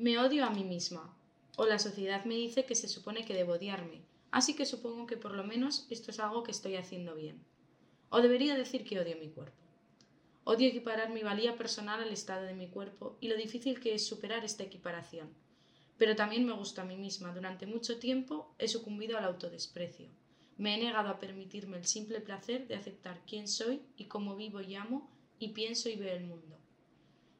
Me odio a mí misma, o la sociedad me dice que se supone que debo odiarme, así que supongo que por lo menos esto es algo que estoy haciendo bien. O debería decir que odio mi cuerpo. Odio equiparar mi valía personal al estado de mi cuerpo y lo difícil que es superar esta equiparación. Pero también me gusta a mí misma. Durante mucho tiempo he sucumbido al autodesprecio. Me he negado a permitirme el simple placer de aceptar quién soy y cómo vivo y amo y pienso y veo el mundo.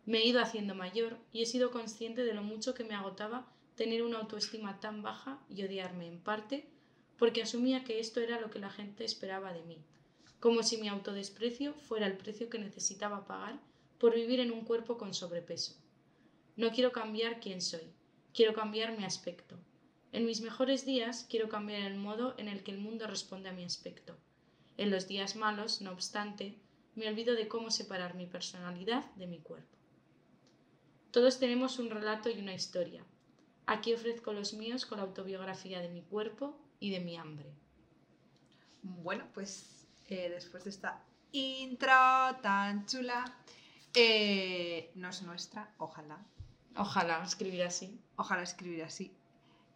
Me he ido haciendo mayor y he sido consciente de lo mucho que me agotaba tener una autoestima tan baja y odiarme en parte porque asumía que esto era lo que la gente esperaba de mí, como si mi autodesprecio fuera el precio que necesitaba pagar por vivir en un cuerpo con sobrepeso. No quiero cambiar quién soy, quiero cambiar mi aspecto. En mis mejores días quiero cambiar el modo en el que el mundo responde a mi aspecto. En los días malos, no obstante, me olvido de cómo separar mi personalidad de mi cuerpo. Todos tenemos un relato y una historia. Aquí ofrezco los míos con la autobiografía de mi cuerpo y de mi hambre. Bueno, pues eh, después de esta intro tan chula. Eh, no es nuestra, ojalá. Ojalá escribir así. Ojalá escribir así.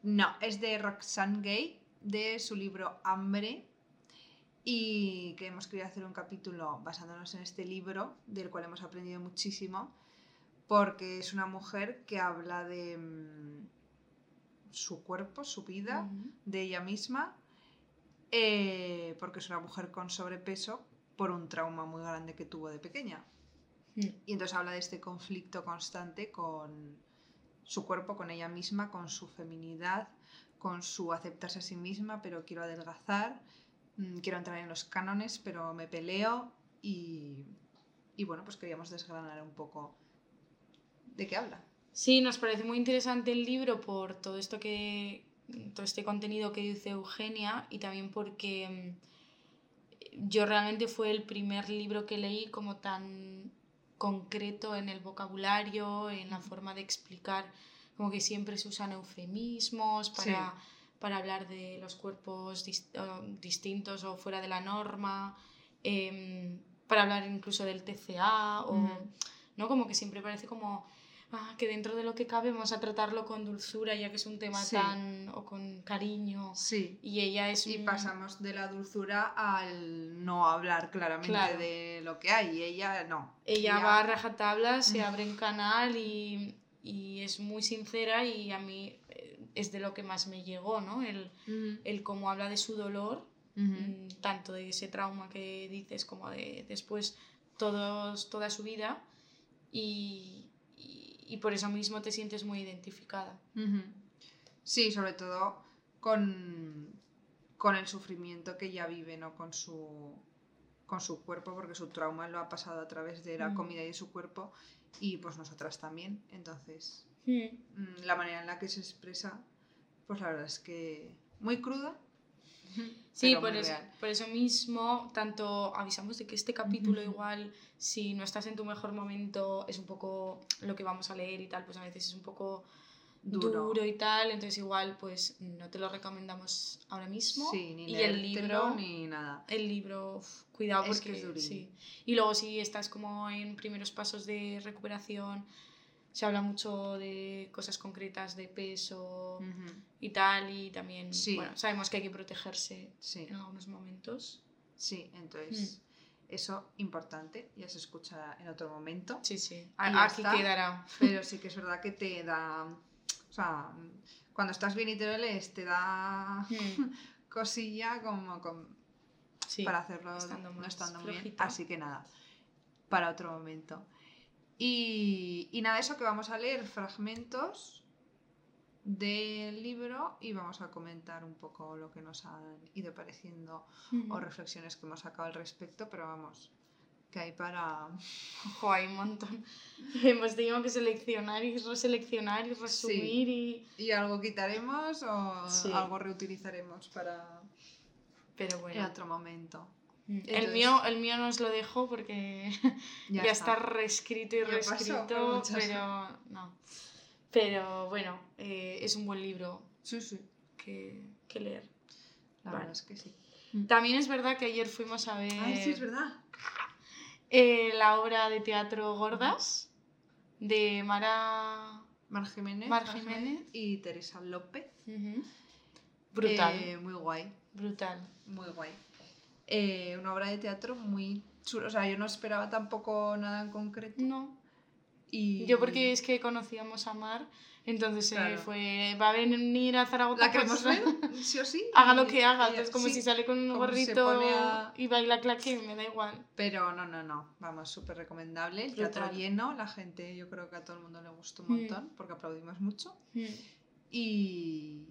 No, es de Roxane Gay, de su libro Hambre. Y que hemos querido hacer un capítulo basándonos en este libro, del cual hemos aprendido muchísimo, porque es una mujer que habla de mm, su cuerpo, su vida, de ella misma eh, porque es una mujer con sobrepeso por un trauma muy grande que tuvo de pequeña. Hmm. Y entonces habla de este conflicto constante con su cuerpo, con ella misma, con su feminidad, con su aceptarse a sí misma, pero quiero adelgazar, mm, quiero entrar en los cánones, pero me peleo y, y bueno, pues queríamos desgranar un poco de qué habla. Sí, nos parece muy interesante el libro por todo esto que, todo este contenido que dice Eugenia y también porque mm, yo realmente fue el primer libro que leí como tan concreto en el vocabulario, en la forma de explicar, como que siempre se usan eufemismos para, para hablar de los cuerpos distintos o fuera de la norma, em, para hablar incluso del TCA, o, ¿no? Como que siempre parece como Ah, que dentro de lo que cabe vamos a tratarlo con dulzura, ya que es un tema tan. o con cariño. Sí. Y ella es. Y pasamos de la dulzura al no hablar claramente de lo que hay, y ella no. Ella, va a rajatabla, se abre en canal y, y, es muy sincera, y a mí eh, es de lo que más me llegó, ¿no? El, el cómo habla de su dolor, mm, tanto de ese trauma que dices como de después todos, toda su vida. Y, y por eso mismo te sientes muy identificada. Sí, sobre todo con, con, el sufrimiento que ella vive, ¿no? Con su, con su cuerpo, porque su trauma lo ha pasado a través de la mm. comida y de su cuerpo, y pues nosotras también. Entonces, mm. Mm, la manera en la que se expresa, pues la verdad es que muy cruda, Sí, por eso, por eso, mismo, tanto avisamos de que este capítulo igual, si no estás en tu mejor momento, es un poco lo que vamos a leer y tal, pues a veces es un poco duro, y tal, entonces igual pues no te lo recomendamos ahora mismo. Sí, ni y el libro ni nada. El libro, cuidado porque sí. Y luego si estás como en primeros pasos de recuperación, se habla mucho de cosas concretas de peso y tal, y también, bueno, sabemos que hay que protegerse en algunos momentos. Sí, entonces, mm. eso importante, ya se escucha en otro momento. Sí, sí, aquí quedará. Pero sí que es verdad que te da, o sea, cuando estás bien y te lees, te da mm. cosilla como para hacerlo no estando bien. Así que nada, para otro momento. Y, y nada, eso que vamos a leer fragmentos del libro y vamos a comentar un poco lo que nos han ido pareciendo o reflexiones que hemos sacado al respecto, pero vamos, que hay para... Ojo, hay un montón. Hemos tenido que seleccionar y reseleccionar y resumir y... Y algo quitaremos o algo reutilizaremos para... Pero bueno. En otro momento. Mm. el, mío, el mío no os lo dejo porque ya, está. reescrito y reescrito, pero no. Pero bueno, eh, es un buen libro sí, sí. Que, que, leer. La verdad es que sí. Mm. También es verdad que ayer fuimos a ver. sí, es verdad. Eh, la obra de teatro Gordas de Mara Mar Jiménez, Mar Jiménez. y Teresa López. Ujú. Brutal. Eh, muy guay, Brutal. muy guay. Eh, una obra de teatro muy chula. O sea, yo no esperaba tampoco nada en concreto. No. Y... Yo porque es que conocíamos a Mar, entonces eh, Claro. fue, va a venir a Zaragoza. La queremos pues, ver, sí o sí. Haga lo que haga, entonces como sí, si sale con un gorrito a- y baila claque, me da igual. Pero no, no, no. Vamos, súper recomendable. El teatro lleno, la gente, yo creo que a todo el mundo le gustó un Mm. montón porque aplaudimos mucho. Mm. Y,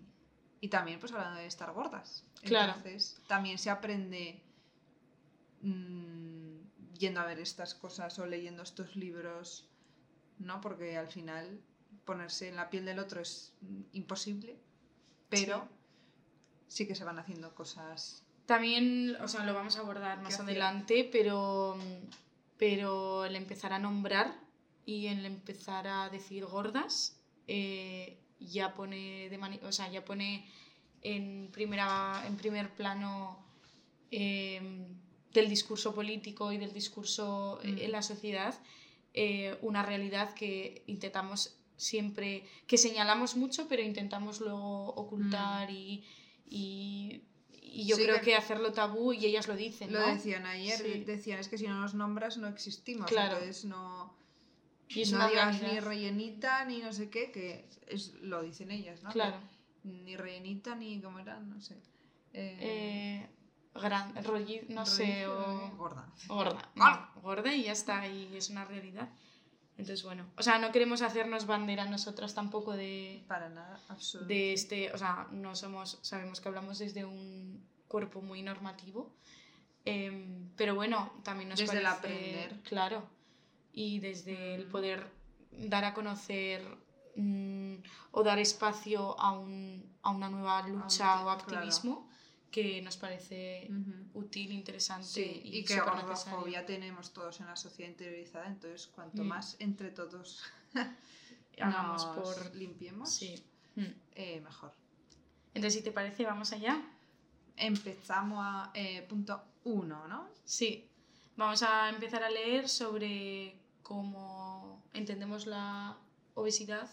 y también, pues hablando de estar gordas. Claro. Entonces, también se aprende mm, yendo a ver estas cosas o leyendo estos libros, ¿no? Porque al final ponerse en la piel del otro es mm, imposible, pero sí. que se van haciendo cosas. También, o sea, lo vamos a abordar más hacer? adelante, pero, pero el empezar a nombrar y el empezar a decir gordas eh, ya pone de mani- o sea, ya pone en primera en primer plano eh, del discurso político y del discurso Mm. en la sociedad eh, una realidad que intentamos siempre que señalamos mucho pero intentamos luego ocultar y, y, y yo Mm. Sí creo que- que hacerlo tabú y ellas lo dicen Lo ¿no? decían ayer, Sí. decían, es que si no nos nombras no existimos, Claro. entonces no, y es no una digas ni rellenita ni no sé qué, que es, lo dicen ellas, ¿no? claro Ni rellenita ni como era, no sé. Eh, eh, gran rolli- no sé o Gorda. gorda Gorda. no, gorda y ya está y es una realidad entonces bueno o sea no queremos hacernos bandera nosotras tampoco de Para nada, absolutamente. de este o sea no somos sabemos que hablamos desde un cuerpo muy normativo em, pero bueno también nos Desde el parece aprender. claro y desde el poder dar a conocer mm, o dar espacio a, un, a una nueva lucha o claro. activismo que nos parece útil, interesante Sí, y, y, que gordofobia tenemos todos en la sociedad interiorizada, entonces cuanto Mm. más entre todos Hagamos por... limpiemos, Sí. Mm. eh, mejor. Entonces, si te parece, vamos allá. Empezamos a eh, punto uno, ¿no? Sí, vamos a empezar a leer sobre cómo entendemos la obesidad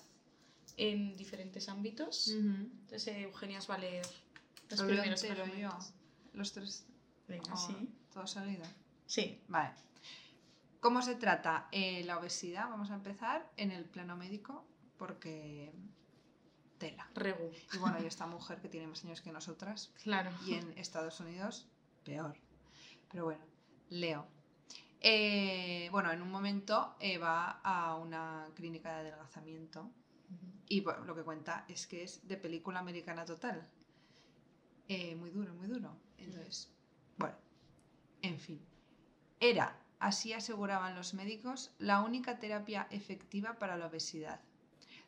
en diferentes ámbitos. Entonces, eh, Eugenia os va a leer los primeros entero yo. Los tres. Venga, oh, sí. Todo seguido. Sí, Vale. ¿Cómo se trata eh, la obesidad? Vamos a empezar en el plano médico porque tela. Regu. Y bueno, y esta mujer que tiene más años que nosotras Claro. y en Estados Unidos peor. Pero bueno, leo. Eh, bueno, en un momento eh, va a una clínica de adelgazamiento y bueno, lo que cuenta es que es de película americana total. Eh, muy duro, muy duro. Entonces, bueno, en fin. Era, así aseguraban los médicos, la única terapia efectiva para la obesidad.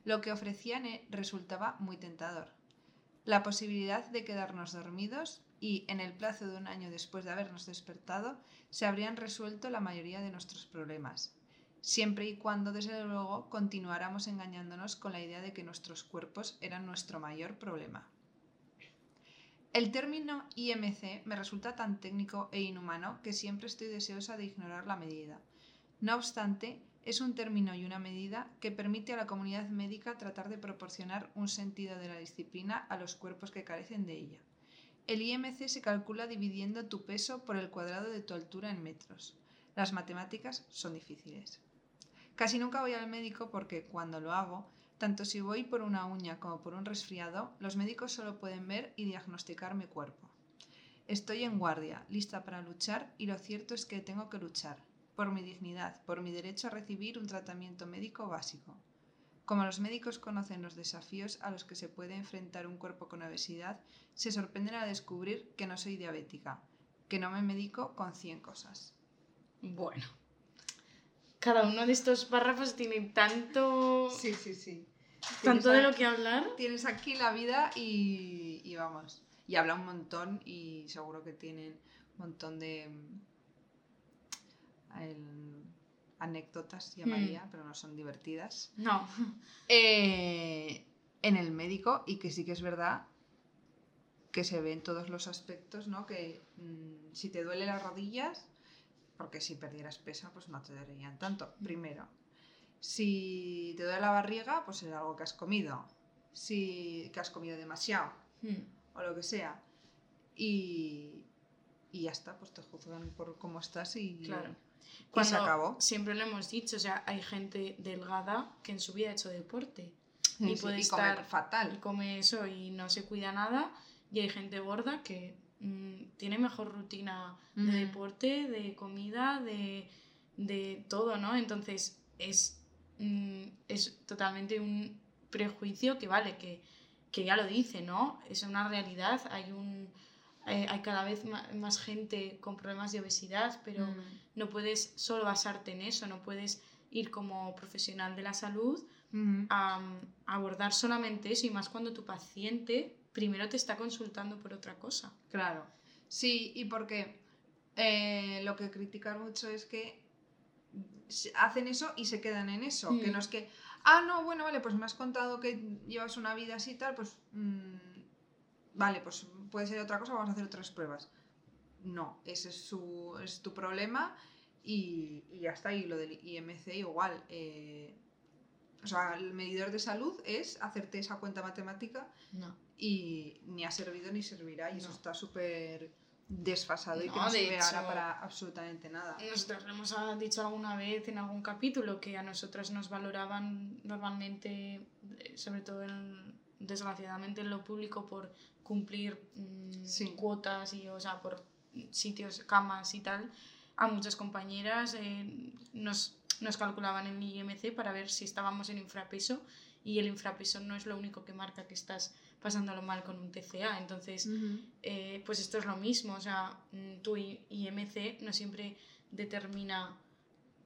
Lo que ofrecían resultaba muy tentador. La posibilidad de quedarnos dormidos y, en el plazo de un año después de habernos despertado, se habrían resuelto la mayoría de nuestros problemas siempre y cuando, desde luego, continuáramos engañándonos con la idea de que nuestros cuerpos eran nuestro mayor problema. El término IMC me resulta tan técnico e inhumano que siempre estoy deseosa de ignorar la medida. No obstante, es un término y una medida que permite a la comunidad médica tratar de proporcionar un sentido de la disciplina a los cuerpos que carecen de ella. El IMC se calcula dividiendo tu peso por el cuadrado de tu altura en metros. Las matemáticas son difíciles. Casi nunca voy al médico porque cuando lo hago, tanto si voy por una uña como por un resfriado, los médicos solo pueden ver y diagnosticar mi cuerpo. Estoy en guardia, lista para luchar y lo cierto es que tengo que luchar, por mi dignidad, por mi derecho a recibir un tratamiento médico básico. Como los médicos conocen los desafíos a los que se puede enfrentar un cuerpo con obesidad, se sorprenden al descubrir que no soy diabética, que no me medico con 100 cosas. Bueno. Cada uno de estos párrafos tiene tanto, Sí, sí, sí. tanto de lo que hablar. Tienes aquí la vida y, y vamos. Y habla un montón y seguro que tienen un montón de el- anécdotas, llamaría, pero no son divertidas. No. Eh, en el médico y que sí que es verdad que se ve en todos los aspectos, ¿no? Que mm, si te duele las rodillas, porque si perdieras peso, pues no te dolerían tanto, primero. Si te duele la barriga, pues es algo que has comido. Si que has comido demasiado Mm. o lo que sea. Y, y ya está, pues te juzgan por cómo estás y, Claro. Y se Cuando acabó. Siempre lo hemos dicho, o sea, hay gente delgada que en su vida ha hecho deporte y sí, puede y estar- y fatal. come eso y no se cuida nada. Y hay gente gorda que mm, tiene mejor rutina de deporte, de comida, de, de todo, ¿no? Entonces es, mm, es totalmente un prejuicio que vale, que, que ya lo dice, ¿no? Es una realidad, hay un... eh, hay cada vez más gente con problemas de obesidad, pero Mm. no puedes solo basarte en eso, no puedes ir como profesional de la salud Ujú. a, a abordar solamente eso y más cuando tu paciente primero te está consultando por otra cosa. Claro. Sí, y porque eh, lo que critican mucho es que hacen eso y se quedan en eso. Que Mm. no es que, ah, no, bueno, vale, pues me has contado que llevas una vida así y tal, pues mm, vale, pues puede ser otra cosa, vamos a hacer otras pruebas. No, ese es, su, es tu problema y, y ya está. Y lo del IMC igual. eh, o sea, el medidor de salud es hacerte esa cuenta matemática No. y ni ha servido ni servirá y eso No. está súper desfasado y que No, sirve ahora para absolutamente nada. Nosotros lo hemos dicho alguna vez en algún capítulo que a nosotras nos valoraban normalmente, eh, sobre todo en- desgraciadamente en lo público, por cumplir mm, Sí. cuotas y, o sea, por sitios, camas y tal. A muchas compañeras eh, nos, nos calculaban el IMC para ver si estábamos en infrapeso y el infrapeso no es lo único que marca que estás pasándolo mal con un TCA. Entonces, eh, pues esto es lo mismo, o sea, mm, tu IMC no siempre determina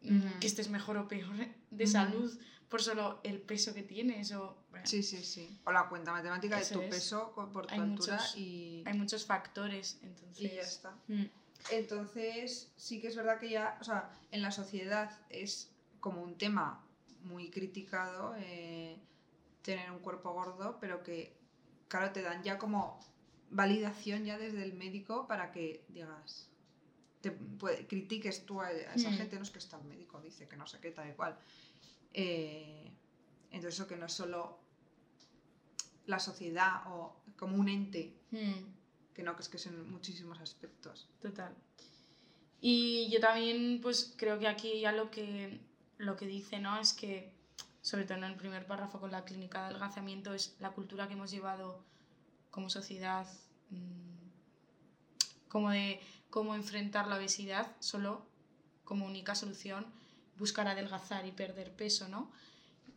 mm, que estés mejor o peor de salud por solo el peso que tienes o bueno, Sí, sí, sí. O la cuenta matemática de tu es. peso por tu Hay altura muchos- y, hay muchos factores, entonces y ya está. mm, Entonces, sí que es verdad que ya, o sea, en la sociedad es como un tema muy criticado eh, tener un cuerpo gordo, pero que, claro, te dan ya como validación ya desde el médico para que digas, te puede- critiques tú a, a esa Mm. gente, no es que está el médico, dice que no sé qué, tal y cual. Eh, entonces, eso que no es solo la sociedad o como un ente, mm, que no, que es que son muchísimos aspectos. total. Y yo también pues creo que aquí ya lo que lo que dice, ¿no? Es que sobre todo en el primer párrafo con la clínica de adelgazamiento es la cultura que hemos llevado como sociedad mm, como de cómo enfrentar la obesidad solo como única solución buscar adelgazar y perder peso, ¿no?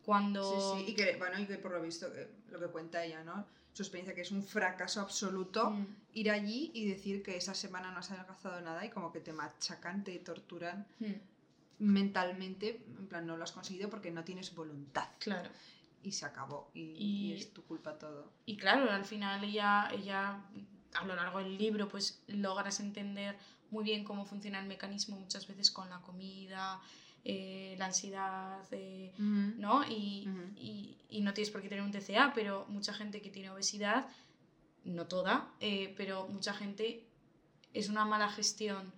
Cuando Sí, sí, y que, bueno, y que por lo visto, que lo que cuenta ella, ¿no? Su experiencia que es un fracaso absoluto Mm, ir allí y decir que esa semana no has adelgazado nada y como que te machacan, te torturan mm, mentalmente, en plan, no lo has conseguido porque no tienes voluntad. claro. Y se acabó. Y, Y- y es tu culpa todo. Y claro, al final ella, ella a lo largo del libro pues logras entender muy bien cómo funciona el mecanismo muchas veces con la comida, eh, la ansiedad, eh, ¿no? Y, Ujú. y- y no tienes por qué tener un TCA, pero mucha gente que tiene obesidad, no toda, eh, pero mucha gente es una mala gestión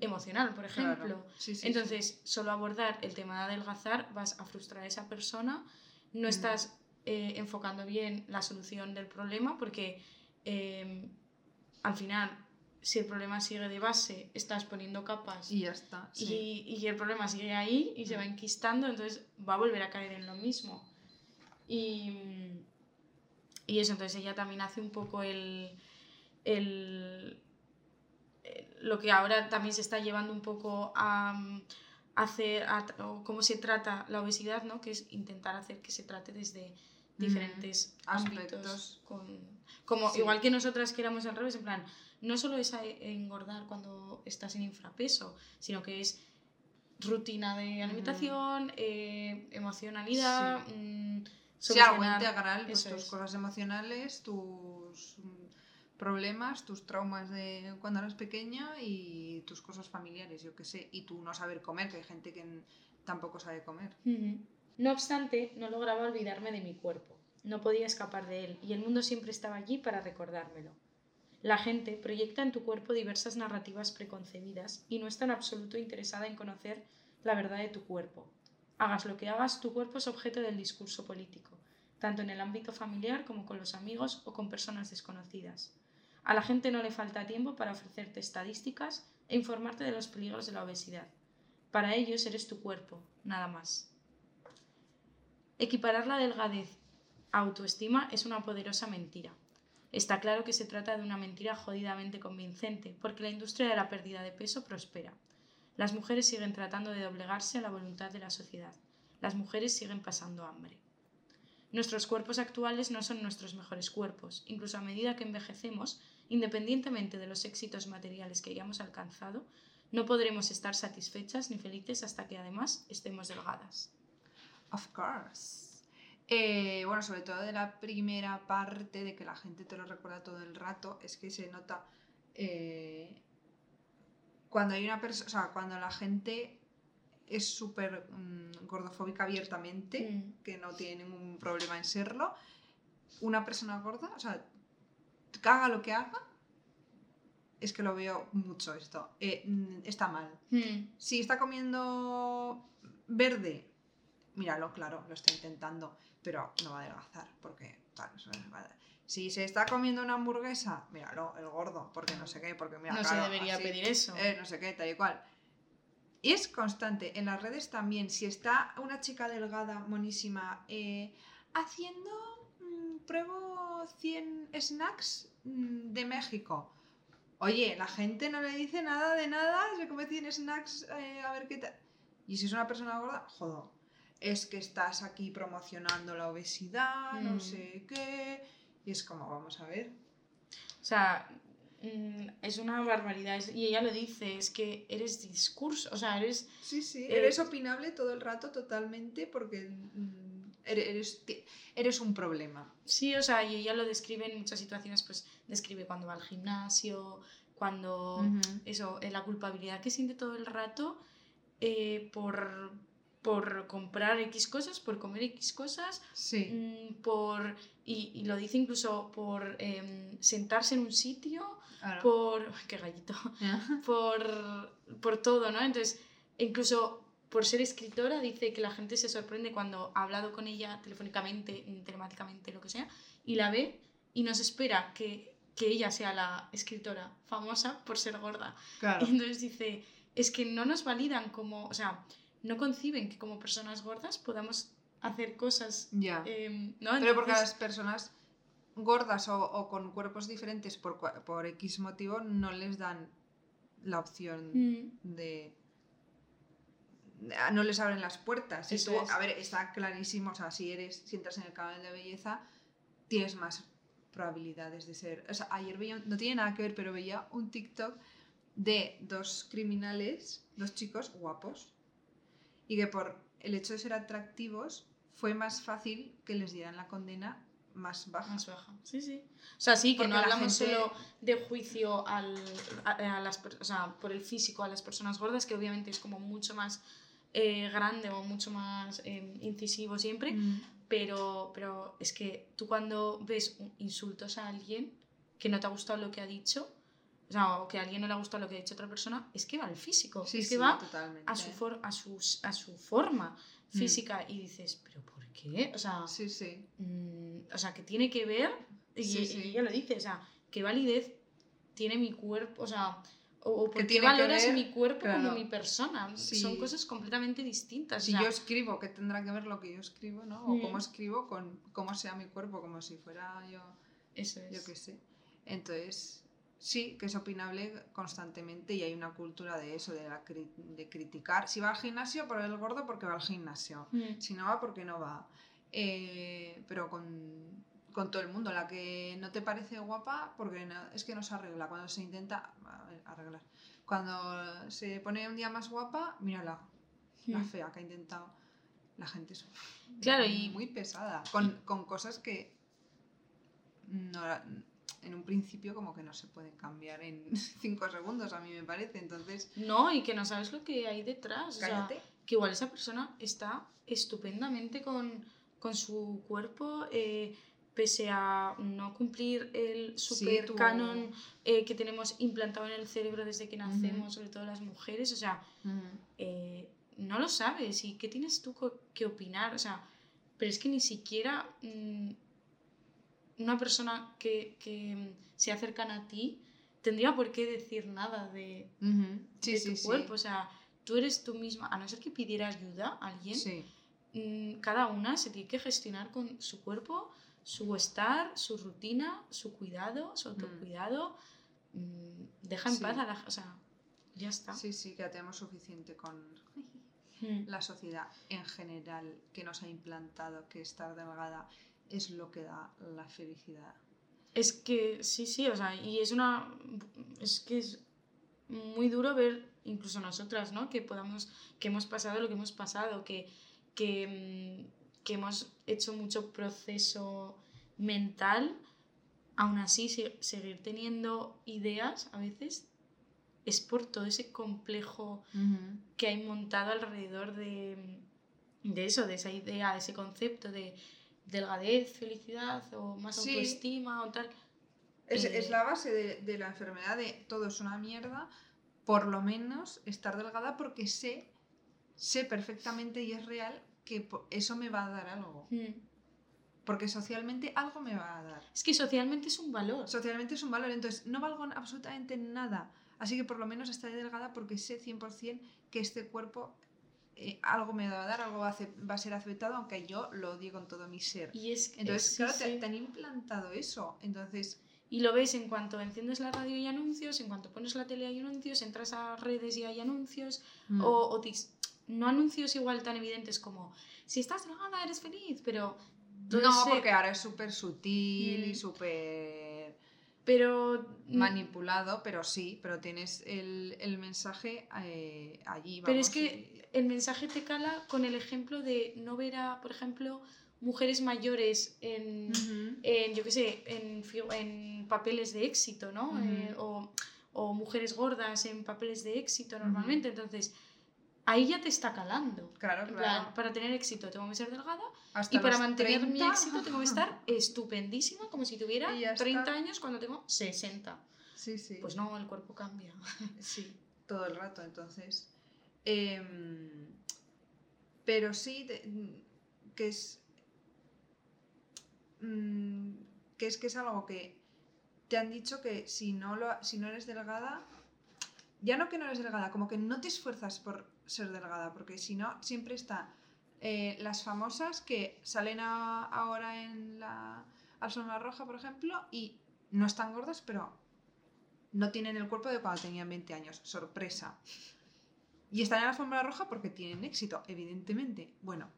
emocional, por ejemplo. Sí, sí, sí. Entonces, solo abordar el tema de adelgazar vas a frustrar a esa persona, no estás eh, enfocando bien la solución del problema porque al final, si el problema sigue de base, estás poniendo capas Y ya está. y, sí. y el problema sigue ahí y se Mm. va enquistando, entonces va a volver a caer en lo mismo. Y, y eso, entonces ella también hace un poco el, el- el- lo que ahora también se está llevando un poco a mm, hacer, a o cómo se trata la obesidad, ¿no? que es intentar hacer que se trate desde diferentes ámbitos. Aspectos. Con, como Sí. igual que nosotras que éramos al revés, en plan, no solo es engordar cuando estás en infrapeso, sino que es rutina de alimentación, eh, emocionalidad, Sí, algo solucionar- integral, pues eso tus es. cosas emocionales, tus mm, problemas, tus traumas de cuando eras pequeña y tus cosas familiares, yo qué sé, y tú no saber comer, que hay gente que tampoco sabe comer. No obstante, no lograba olvidarme de mi cuerpo. No podía escapar de él y el mundo siempre estaba allí para recordármelo. La gente proyecta en tu cuerpo diversas narrativas preconcebidas y no está en absoluto interesada en conocer la verdad de tu cuerpo. Hagas lo que hagas, tu cuerpo es objeto del discurso político, tanto en el ámbito familiar como con los amigos o con personas desconocidas. A la gente no le falta tiempo para ofrecerte estadísticas e informarte de los peligros de la obesidad. Para ellos eres tu cuerpo, nada más. Equiparar la delgadez autoestima es una poderosa mentira. Está claro que se trata de una mentira jodidamente convincente, porque la industria de la pérdida de peso prospera. Las mujeres siguen tratando de doblegarse a la voluntad de la sociedad. Las mujeres siguen pasando hambre. Nuestros cuerpos actuales no son nuestros mejores cuerpos. Incluso a medida que envejecemos, independientemente de los éxitos materiales que hayamos alcanzado, no podremos estar satisfechas ni felices hasta que además estemos delgadas. Of course. Eh, bueno, sobre todo de la primera parte de que la gente te lo recuerda todo el rato, es que se nota eh, cuando hay una persona, o sea, cuando la gente es súper mm, gordofóbica abiertamente, Mm. que no tiene ningún problema en serlo, una persona gorda, o sea, haga lo que haga, es que lo veo mucho esto, eh, mm, está mal. Hmm. Si está comiendo verde, míralo, claro, lo está intentando, pero no va a adelgazar, porque tal, eso es- Si se está comiendo una hamburguesa, míralo, el gordo, porque no sé qué, porque mira, No se debería así, pedir eso. eh, no sé qué, tal y cual. Y es constante, en las redes también, si está una chica delgada, monísima, eh, haciendo, mm, pruebo 100 snacks mm, de México. Oye, la gente no le dice nada de nada, se come 100 snacks, eh, a ver qué tal. Y si es una persona gorda, jodo. Es que estás aquí promocionando la obesidad, no Mm. sé qué. Y es como, vamos a ver. O sea, mm, es una barbaridad. Y ella lo dice, es que eres discurso, o sea, eres... Sí, sí, Eh, eres opinable todo el rato totalmente porque mm, eres, eres un problema. Sí, o sea, y ella lo describe en muchas situaciones, pues describe cuando va al gimnasio, cuando... Eso, eh, la culpabilidad que siente todo el rato eh, por, por comprar X cosas, por comer X cosas, Sí. mm, por... Y, y lo dice incluso por em, sentarse en un sitio, Claro. por... ¡Qué gallito! por, por todo, ¿no? Entonces, incluso por ser escritora, dice que la gente se sorprende cuando ha hablado con ella telefónicamente, telemáticamente, lo que sea, y la ve y nos espera que, que ella sea la escritora famosa por ser gorda. Claro. Y entonces dice, es que no nos validan como, o sea, no conciben que como personas gordas podamos hacer cosas, Ya. em, ¿no? Pero porque las personas gordas o, o con cuerpos diferentes por, por X motivo no les dan la opción Mm, de... No les abren las puertas. Si tú- es. A ver, está clarísimo, o sea, si eres, si entras en el canal de belleza, tienes más probabilidades de ser. O sea, ayer veía, no tiene nada que ver, pero veía un TikTok de dos criminales, dos chicos guapos, y que por el hecho de ser atractivos fue más fácil que les dieran la condena más baja. Más baja. Sí, sí. O sea, sí, que Porque no la hablamos gente- solo de juicio al, a, a las, o sea, por el físico a las personas gordas, que obviamente es como mucho más eh, grande o mucho más eh, incisivo siempre, Mm, pero, pero es que tú cuando ves insultos a alguien que no te ha gustado lo que ha dicho, o sea, o que a alguien no le ha gustado lo que ha dicho otra persona, es que va al físico, Sí, es que sí, va totalmente. a su, for- a, sus- a su forma Mm. física y dices, pero ¿por qué? O sea, Sí, sí. Mm, o sea, que tiene que ver, y, y ella lo dice, o sea, qué validez tiene mi cuerpo, o sea, o, o por qué valoras ver, mi cuerpo como claro. mi persona. Son cosas completamente distintas. Si o sea, yo escribo, ¿qué tendrá que ver lo que yo escribo, no? O Mm. cómo escribo con cómo sea mi cuerpo, como si fuera yo, eso es. yo qué sé. Entonces, sí, que es opinable constantemente y hay una cultura de eso, de, la cri- de criticar. Si va al gimnasio, por el gordo, porque va al gimnasio. Mm, Si no va, porque no va. Eh, pero con, con todo el mundo. La que no te parece guapa, porque no- es que no se arregla. Cuando se intenta arreglar. Cuando se pone un día más guapa, mírala, la mm. fea que ha intentado. La gente es Claro, y- muy pesada. Con, con cosas que no, en un principio como que no se pueden cambiar en cinco segundos, a mí me parece. Entonces, No, y que no sabes lo que hay detrás. O sea, cállate. que igual esa persona está estupendamente con, con su cuerpo, eh, pese a no cumplir el super tú- canon eh, que tenemos implantado en el cerebro desde que nacemos, sobre todo las mujeres. O sea, Mm. eh, no lo sabes y qué tienes tú que opinar, o sea, pero es que ni siquiera mm, una persona que, que mm, se acercan a ti tendría por qué decir nada de, Ujú. Sí, de tu sí. cuerpo, o sea, tú eres tú misma, a no ser que pidiera ayuda a alguien, mm, cada una se tiene que gestionar con su cuerpo, su estar, su rutina, su cuidado, su autocuidado. mm, deja en paz a la... O sea, ya está. Sí, sí, que ya tenemos suficiente con Mm. la sociedad en general que nos ha implantado que estar delgada es lo que da la felicidad. Es que sí, sí, o sea, y es una. Es que es muy duro ver, incluso nosotras, ¿no? Que podamos. que hemos pasado lo que hemos pasado, que, que, mm, que hemos hecho mucho proceso mental, aún así se- seguir teniendo ideas a veces es por todo ese complejo que hay montado alrededor de, de eso, de esa idea, de ese concepto de delgadez, felicidad o más Sí. autoestima o tal. Es, Eh, es la base de, de la enfermedad de todo es una mierda, por lo menos estar delgada porque sé, sé perfectamente y es real que eso me va a dar algo. Mm. Porque socialmente algo me va a dar. Es que socialmente es un valor. Socialmente es un valor, entonces no valgo absolutamente nada. Así que por lo menos estaré delgada porque sé 100% que este cuerpo eh, algo me va a dar, algo va a, va a ser aceptado, aunque yo lo odie con todo mi ser. Y es que Entonces, sí, claro, te, sí. te han implantado eso. Entonces, Y lo ves en cuanto enciendes la radio y anuncios, en cuanto pones la tele hay anuncios, entras a redes y hay anuncios, mm, o, o tis- no anuncios igual tan evidentes como si estás delgada eres feliz, pero no, ese- porque ahora es súper sutil y Mm. súper pero manipulado, pero sí, pero tienes el, el mensaje eh, allí. Pero es que el mensaje te cala con el ejemplo de no ver a, por ejemplo, mujeres mayores en, en, yo qué sé, en, en papeles de éxito, ¿no? Eh, o, o mujeres gordas en papeles de éxito normalmente. Entonces, ahí ya te está calando. Claro, claro. plan, para tener éxito tengo que ser delgada Hasta y para mantener mi 30. éxito tengo que estar estupendísima como si tuviera Y ya 30 está. años cuando tengo 60. Sí, sí. Pues no, el cuerpo cambia. Sí, todo el rato, entonces. Em, pero sí, de- que es. mm, que es que es algo que te han dicho que si no, lo, si no eres delgada. Ya no que no eres delgada, como que no te esfuerzas por ser delgada, porque si no, siempre está eh, las famosas que salen ahora en la alfombra roja, por ejemplo, y no están gordas, pero no tienen el cuerpo de cuando tenían 20 años. Sorpresa. Y están en la alfombra roja porque tienen éxito, evidentemente. Bueno,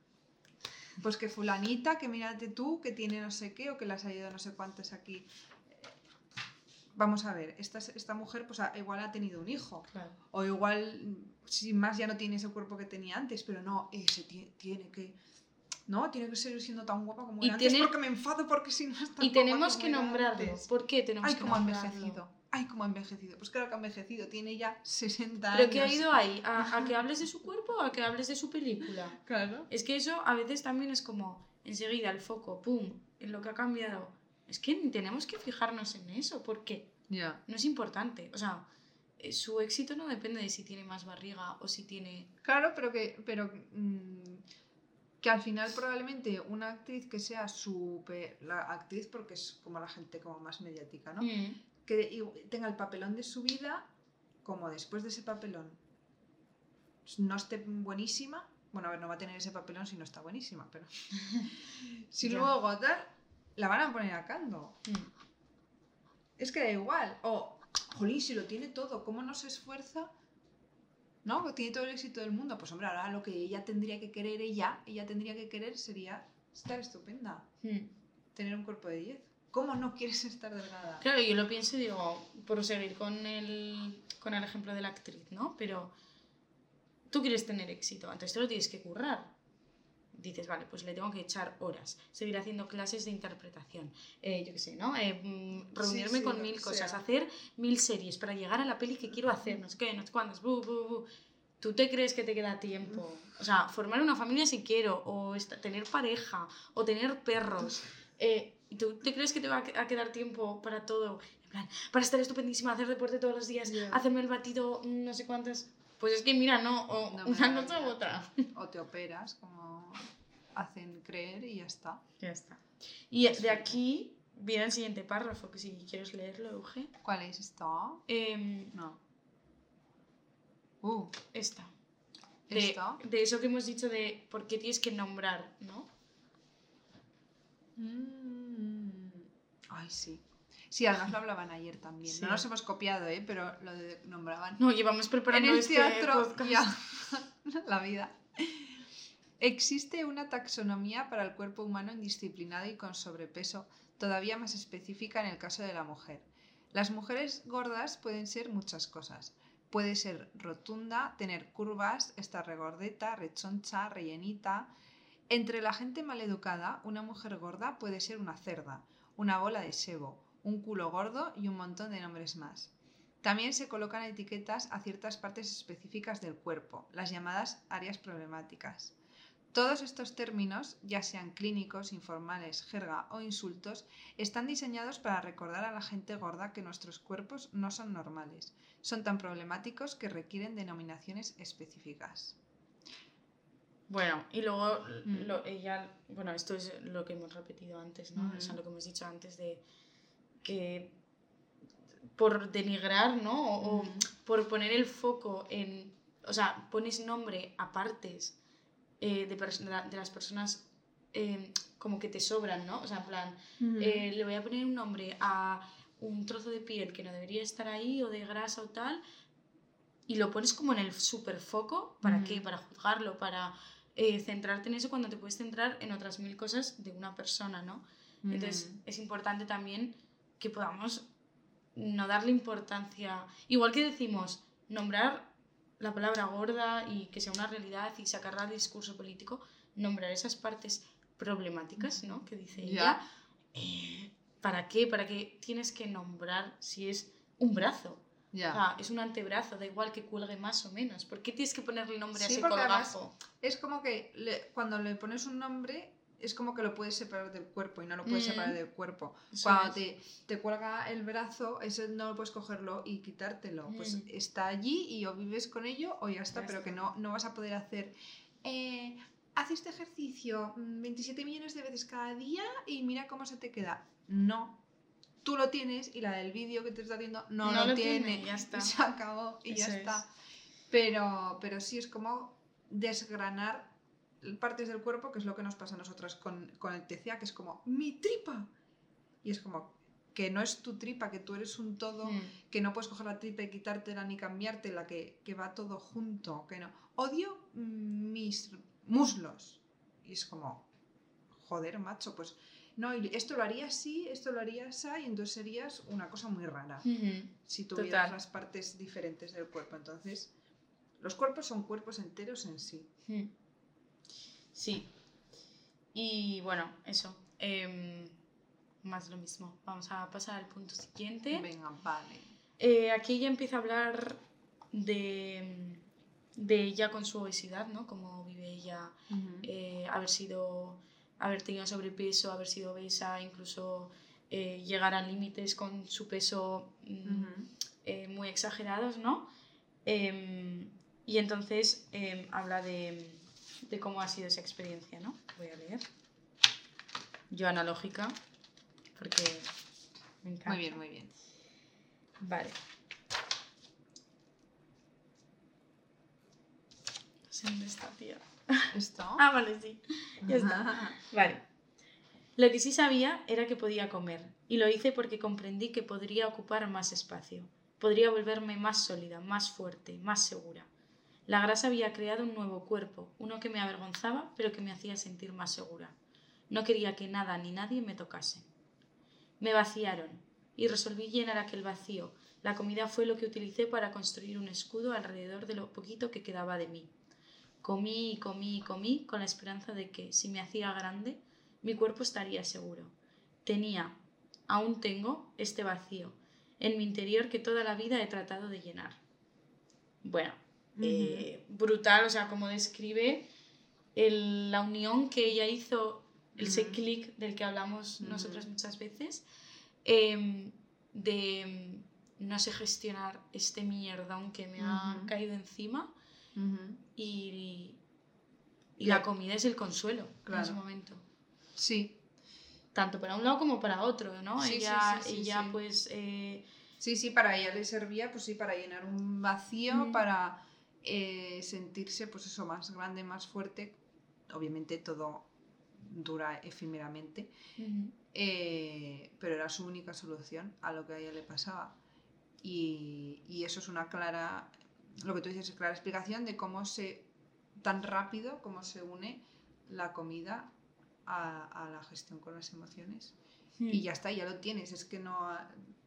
pues que fulanita, que mírate tú, que tiene no sé qué, o que le has ayudado no sé cuántas aquí. Vamos a ver, esta, esta mujer pues ha- igual ha tenido un hijo. Claro. O igual, sin más, ya no tiene ese cuerpo que tenía antes, pero no, ese tie- tiene que... No, tiene que seguir siendo tan guapa como Y era antes tiene- porque me enfado porque si no es tan Y guapa tenemos como que nombrarlo. antes. ¿Por qué tenemos Ay, que cómo ha nombrarlo? envejecido. Ay, cómo ha envejecido. Pues claro que ha envejecido. Tiene ya 60 ¿Pero años. qué ha ido ahí? ¿A, a que hables de su cuerpo o a que hables de su película? Claro. Es que eso a veces también es como enseguida el foco, pum, en lo que ha cambiado. Es que tenemos que fijarnos en eso, porque Ya. no es importante. O sea, eh, su éxito no depende de si tiene más barriga o si tiene... Claro, pero que, pero, mm, que al final probablemente una actriz que sea súper... La actriz porque es como la gente como más mediática, ¿no? Mm, Que tenga el papelón de su vida, como después de ese papelón no esté buenísima. Bueno, a ver, no va a tener ese papelón si no está buenísima, pero... si luego tal, la van a poner a caldo. mm. Es que da igual. O, jolín, si lo tiene todo, ¿cómo no se esfuerza? ¿No? Que tiene todo el éxito del mundo. Pues hombre, ahora lo que ella tendría que querer, ella, ella tendría que querer sería estar estupenda. Mm. Tener un cuerpo de 10. ¿Cómo no quieres estar delgada? Claro, yo lo pienso y digo, por seguir con el, con el ejemplo de la actriz, ¿no? Pero tú quieres tener éxito, antes te lo tienes que currar. Dices, vale, pues le tengo que echar horas, seguir haciendo clases de interpretación, eh, yo qué sé, ¿no? Eh, mm, reunirme sí, con mil cosas, sea. hacer mil series para llegar a la peli que quiero hacer, no sé qué, no sé cuántas, bu, bu, bu. ¿Tú te crees que te queda tiempo? O sea, formar una familia si quiero, o esta- tener pareja, o tener perros. Eh, ¿y ¿Tú te crees que te va a que- a quedar tiempo para todo? En plan, para estar estupendísima, hacer deporte todos los días, hacerme el batido, mm, no sé cuántas. Pues es que mira, no, o No una cosa u otra. O te operas, como hacen creer y ya está. Ya está. Y de aquí viene el siguiente párrafo, que si quieres leerlo, Euge. ¿Cuál es esto? Em, No. Uh, esta. De, ¿Esto? de eso que hemos dicho de por qué tienes que nombrar, ¿no? Mm. Ay, sí. Sí, además lo hablaban ayer también. Sí. No nos hemos copiado, ¿eh? Pero lo de nombraban. No, llevamos en preparando el este teatro podcast. ya. la vida. Existe una taxonomía para el cuerpo humano indisciplinado y con sobrepeso, todavía más específica en el caso de la mujer. Las mujeres gordas pueden ser muchas cosas. Puede ser rotunda, tener curvas, estar regordeta, rechoncha, rellenita. Entre la gente maleducada, una mujer gorda puede ser una cerda, una bola de sebo, un culo gordo y un montón de nombres más. También se colocan etiquetas a ciertas partes específicas del cuerpo, las llamadas áreas problemáticas. Todos estos términos, ya sean clínicos, informales, jerga o insultos, están diseñados para recordar a la gente gorda que nuestros cuerpos no son normales, son tan problemáticos que requieren denominaciones específicas. Bueno, y luego Mm. lo- ella, bueno, esto es lo que hemos repetido antes, ¿no? O sea, lo que hemos dicho antes de que por denigrar, ¿no? O, o por poner el foco en, o sea, pones nombre a partes eh, de, de la- de las personas eh, como que te sobran, ¿no? O sea, en plan, eh, le voy a poner un nombre a un trozo de piel que no debería estar ahí o de grasa o tal y lo pones como en el super foco, ¿para qué? Para juzgarlo, para eh, centrarte en eso cuando te puedes centrar en otras mil cosas de una persona, ¿no? Entonces es importante también que podamos no darle importancia, igual que decimos nombrar la palabra gorda y que sea una realidad y sacarla del discurso político, nombrar esas partes problemáticas, ¿no? Que dice ella. Eh, ¿Para qué? ¿Para qué tienes que nombrar si es un brazo? Ya. O sea, es un antebrazo, da igual que cuelgue más o menos. ¿Por qué tienes que ponerle nombre a Sí, ese porque además- colgajo? Es como que le- cuando le pones un nombre, es como que lo puedes separar del cuerpo y no lo puedes Mm. separar del cuerpo. Eso Cuando te, te cuelga el brazo, eso no puedes cogerlo y quitártelo. Pues Mm. está allí y o vives con ello o ya está, Ya pero está. que no, no vas a poder hacer. Eh, haz este ejercicio mm, 27 millones de veces cada día y mira cómo se te queda. No. Tú lo tienes y la del vídeo que te está haciendo no, No lo, lo tiene. tiene, ya está. Se acabó y ya está. es. Pero, pero sí es como desgranar partes del cuerpo, que es lo que nos pasa a nosotras con, con el TCA, que es como mi tripa. Y es como que no es tu tripa, que tú eres un todo, Mm. que no puedes coger la tripa y quitártela ni cambiártela, que, que va todo junto, que no. Odio mis muslos. Y es como, joder, macho, pues no, y esto lo haría así, esto lo haría así, y entonces serías una cosa muy rara Ujú. si tuvieras Total. las partes diferentes del cuerpo. Entonces, los cuerpos son cuerpos enteros en sí. Sí. Y bueno, eso. em, más lo mismo. Vamos a pasar al punto siguiente. Venga, vale. Eh, aquí ella empieza a hablar de, de ella con su obesidad, ¿no? Cómo vive ella, eh, haber sido, haber tenido sobrepeso, haber sido obesa, incluso eh, llegar a límites con su peso mm, eh, muy exagerados, ¿no? Em, y entonces em, habla de, de cómo ha sido esa experiencia, ¿no? Voy a leer. Yo analógica, porque me encanta. Muy bien, muy bien. Vale. No sé dónde está, tía. ¿Esto? Ah, vale, sí. Ya está. Vale. Lo que sí sabía era que podía comer, y lo hice porque comprendí que podría ocupar más espacio. Podría volverme más sólida, más fuerte, más segura. La grasa había creado un nuevo cuerpo, uno que me avergonzaba, pero que me hacía sentir más segura. No quería que nada ni nadie me tocase. Me vaciaron, y resolví llenar aquel vacío. La comida fue lo que utilicé para construir un escudo alrededor de lo poquito que quedaba de mí. Comí y comí y comí con la esperanza de que, si me hacía grande, mi cuerpo estaría seguro. Tenía, aún tengo, este vacío en mi interior que toda la vida he tratado de llenar. Bueno, eh, brutal, o sea, como describe el- la unión que ella hizo, ese clic del que hablamos nosotras muchas veces, em, de no sé gestionar este mierdón que me ha caído encima y, la comida es el consuelo en ese Claro. momento. Sí, Tanto para un lado como para otro, ¿no? Sí, ella sí, sí, ella pues eh, sí, sí, para ella le servía, pues sí, para llenar un vacío, Mm. para eh, sentirse, pues eso, más grande, más fuerte. Obviamente todo dura efímeramente, ujú, eh, pero era su única solución a lo que a ella le pasaba. Y, y eso es una clara, lo que tú dices, es clara explicación de cómo se, tan rápido, cómo se une la comida a, a la gestión con las emociones. Y mm. ya está, ya lo tienes, es que no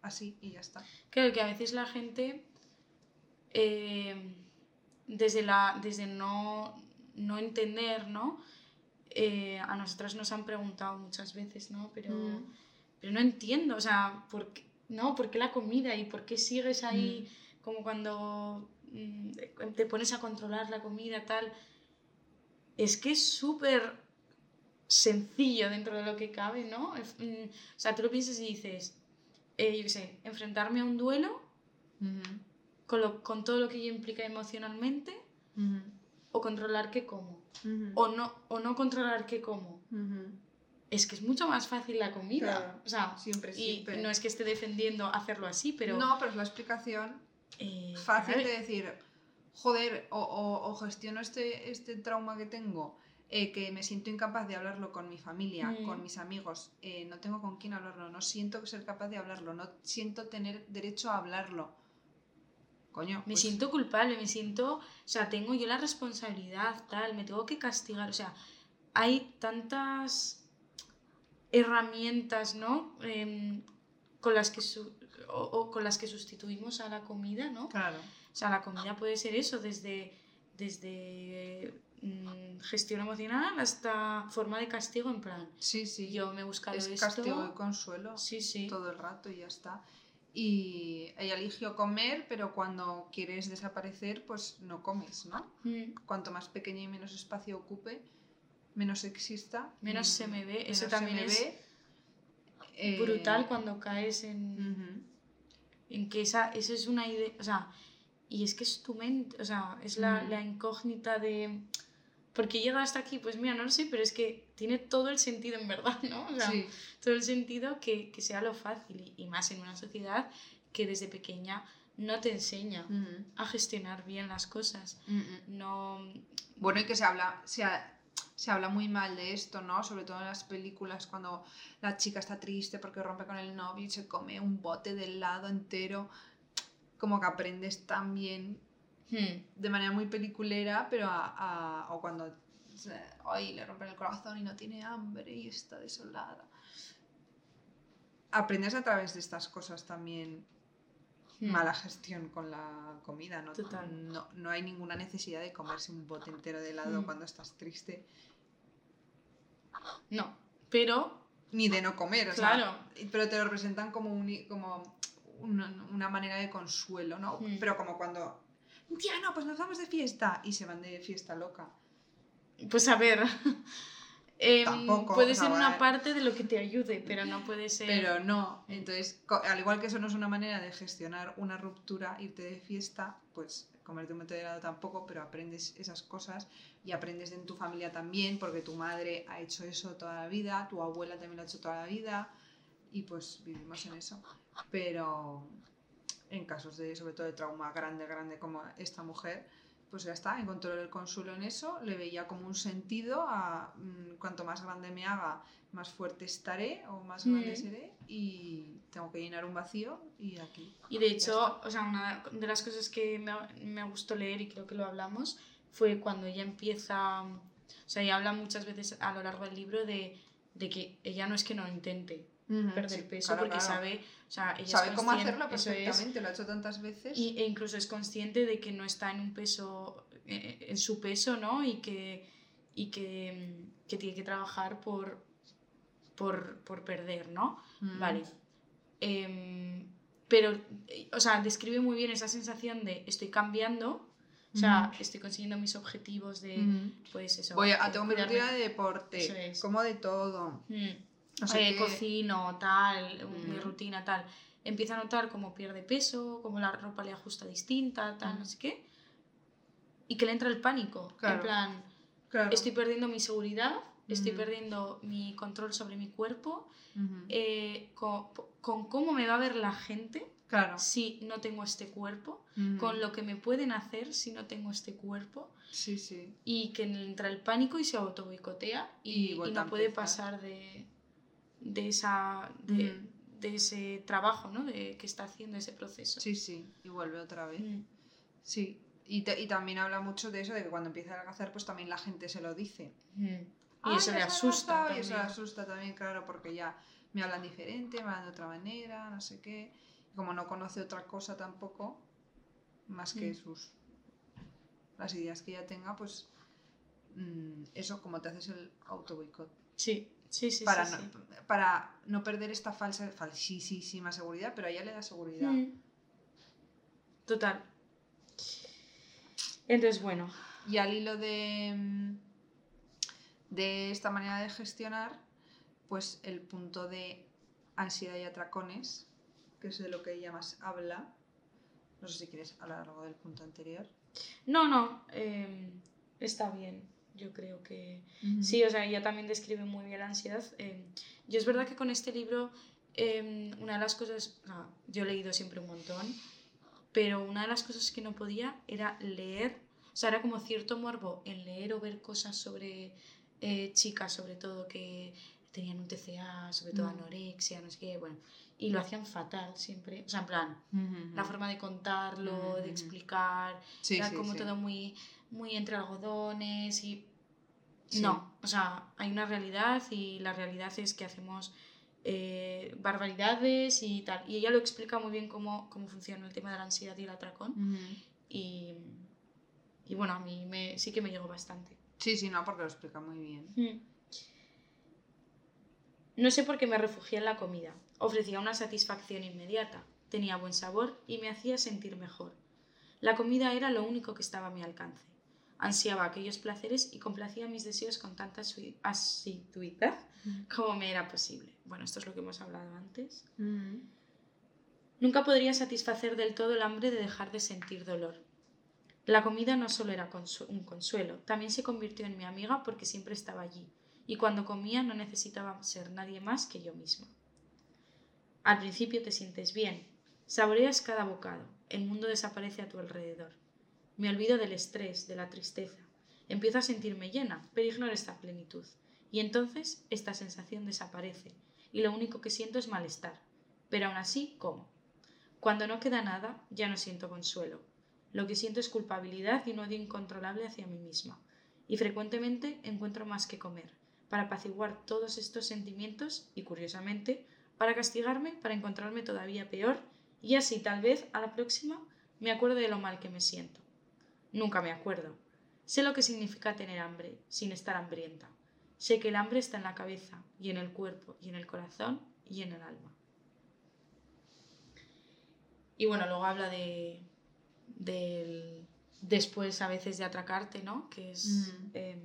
así y ya está. Claro que a veces la gente, eh, desde, la, desde no, no entender, ¿no? Eh, a nosotras nos han preguntado muchas veces, ¿no? Pero, Mm. pero no entiendo, o sea, ¿por qué, ¿no? ¿por qué la comida y por qué sigues ahí como cuando mm, te pones a controlar la comida, tal? Es que es súper sencillo dentro de lo que cabe, ¿no? Mm, O sea, tú lo piensas y dices, eh, yo qué sé, enfrentarme a un duelo con, lo- con todo lo que ello implica emocionalmente o controlar qué como. O no, o no controlar qué como. Es que es mucho más fácil la comida. Claro, O sea, siempre, y siempre. no es que esté defendiendo hacerlo así, pero... No, pero es la explicación eh, fácil de decir, joder, o, o- o gestiono este, este trauma que tengo, eh, que me siento incapaz de hablarlo con mi familia, Mm. con mis amigos, eh, no tengo con quién hablarlo, no siento ser capaz de hablarlo, no siento tener derecho a hablarlo. Coño, Me pues, siento culpable, me siento, o sea, tengo yo la responsabilidad, tal, me tengo que castigar, o sea, hay tantas herramientas, ¿no? Em, con las que su- o, o con las que sustituimos a la comida, ¿no? Claro. O sea, la comida puede ser eso, desde, desde mm, gestión emocional hasta forma de castigo, en plan, Sí, sí. yo me he buscado es esto. castigo y consuelo. Sí, sí. todo el rato y ya está. Y ella eligió comer, pero cuando quieres desaparecer, pues no comes, ¿no? Mm, Cuanto más pequeño y menos espacio ocupe, menos exista. Menos mm, se me ve. Eso también me es ve. Eh, brutal cuando caes en, en que esa, eso es una idea, o sea, y es que es tu mente, o sea, es la, la incógnita de... Porque llega hasta aquí, pues mira, no lo sé, pero es que tiene todo el sentido en verdad, ¿no? O sea, Sí, todo el sentido que, que sea lo fácil y, más en una sociedad que desde pequeña no te enseña ujú, a gestionar bien las cosas. ujú. No... Bueno, y que se habla, se, ha- se habla muy mal de esto, ¿no? Sobre todo en las películas, cuando la chica está triste porque rompe con el novio y se come un bote de helado entero. Como que aprendes también Hmm, de manera muy peliculera, pero a, a- o cuando ay, le rompen el corazón y no tiene hambre y está desolada. Aprendes a través de estas cosas también hmm. mala gestión con la comida, ¿no? Total. No, no hay ninguna necesidad de comerse un bote entero de helado Mm. cuando estás triste, No, pero ni de no comer, o sea, Claro. pero te lo presentan como, un, como una, una manera de consuelo, ¿no? Pero como cuando, tía, no, pues nos vamos de fiesta y se van de fiesta loca. Pues a ver, em, Tampoco, puede ser una vale. parte de lo que te ayude, pero no puede ser... Pero no, entonces, al igual que eso no es una manera de gestionar una ruptura, irte de fiesta, pues comerte un bote de helado tampoco, pero aprendes esas cosas y aprendes en tu familia también, porque tu madre ha hecho eso toda la vida, tu abuela también lo ha hecho toda la vida, y pues vivimos en eso. Pero en casos de, sobre todo de trauma grande, grande como esta mujer, pues ya está, encontró el consuelo en eso, le veía como un sentido a mm, cuanto más grande me haga, más fuerte estaré o más grande Mm. seré y tengo que llenar un vacío y aquí. Y de hecho, o sea, una de las cosas que me, me gustó leer y creo que lo hablamos fue cuando ella empieza, o sea, ella habla muchas veces a lo largo del libro de, de que ella no es que no intente perder peso claro, porque claro. sabe, o sea, ella Sabe es cómo hacerlo es, perfectamente, lo ha hecho tantas veces. y, e incluso es consciente de que no está en un peso, eh, en su peso, ¿no? Y que, y que, mm, que tiene que trabajar por, por, por perder, ¿no? Vale. Em, pero, eh, o sea, describe muy bien esa sensación de estoy cambiando, o sea, estoy consiguiendo mis objetivos de, pues eso. Voy a, tengo mi rutina de deporte, es. como de todo. Mm. No sé Eh, qué. cocino, tal, mi Mm. rutina, tal. empieza a notar cómo pierde peso, cómo la ropa le ajusta distinta, tal, no sé qué. Y que le entra el pánico. En Claro. plan, Claro. estoy perdiendo mi seguridad, estoy Ujú. perdiendo mi control sobre mi cuerpo, Ujú. eh, con, con cómo me va a ver la gente Claro. si no tengo este cuerpo, con lo que me pueden hacer si no tengo este cuerpo Sí, sí. y que entra el pánico y se auto boicotea Y y, y no puede pasar de, de, esa, de, Ujú. de ese trabajo ¿no? de, que está haciendo ese proceso. Sí, sí. Y vuelve otra vez. Mm. Sí. Y, ta- y también habla mucho de eso, de que cuando empieza a adelgazar, pues también la gente se lo dice. Mm. Y "Ay, eso le asusta. adelgazado", Y eso le asusta también, claro, porque ya me hablan diferente, me hablan de otra manera, no sé qué. Y como no conoce otra cosa tampoco, más que Mm. sus las ideas que ella tenga, pues mm, eso, como te haces el auto boicot. Sí, sí, sí. para, sí, no, para no perder esta falsa, falsísima seguridad, pero a ella le da seguridad. Mm. Total. Entonces, bueno, Y al hilo de, mm, de esta manera de gestionar, pues el punto de ansiedad y atracones, que es de lo que ella más habla. No sé si quieres hablar algo del punto anterior. no, no, eh, está bien. Yo creo que sí, o sea, ella también describe muy bien la ansiedad. Eh, yo es verdad que con este libro, eh, una de las cosas, yo he leído siempre un montón, pero una de las cosas que no podía era leer, o sea, era como cierto morbo en leer o ver cosas sobre eh, chicas, sobre todo, que tenían un TCA, sobre todo Mm. anorexia, no sé qué, bueno, y lo hacían fatal siempre, o sea, en plan, Ujú. la forma de contarlo, de explicar, Sí, era sí, como sí. todo muy, muy entre algodones y... Sí. No, o sea, hay una realidad y la realidad es que hacemos eh, barbaridades y tal. Y ella lo explica muy bien cómo, cómo funciona el tema de la ansiedad y el atracón. Y, y bueno, a mí me, sí que me llegó bastante. Sí, sí, no, porque lo explica muy bien. Mm. No sé por qué me refugié en la comida. Ofrecía una satisfacción inmediata, tenía buen sabor y me hacía sentir mejor. La comida era lo único que estaba a mi alcance. Ansiaba aquellos placeres y complacía mis deseos con tanta asiduidad como me era posible. Bueno, esto es lo que hemos hablado antes. Ujú. Nunca podría satisfacer del todo el hambre de dejar de sentir dolor. La comida no solo era consu- un consuelo, también se convirtió en mi amiga porque siempre estaba allí, y cuando comía no necesitaba ser nadie más que yo misma. Al principio te sientes bien, saboreas cada bocado, el mundo desaparece a tu alrededor. Me olvido del estrés, de la tristeza. Empiezo a sentirme llena, pero ignoro esta plenitud. Y entonces esta sensación desaparece, y lo único que siento es malestar. Pero aún así, como. Cuando no queda nada, ya no siento consuelo. Lo que siento es culpabilidad y un odio incontrolable hacia mí misma. Y frecuentemente encuentro más que comer, para apaciguar todos estos sentimientos y, curiosamente, para castigarme, para encontrarme todavía peor, y así tal vez a la próxima me acuerdo de lo mal que me siento. Nunca me acuerdo. Sé lo que significa tener hambre, sin estar hambrienta. Sé que el hambre está en la cabeza, y en el cuerpo, y en el corazón, y en el alma. Y bueno, luego habla de del después a veces de atracarte, ¿no? Que es Mm. em,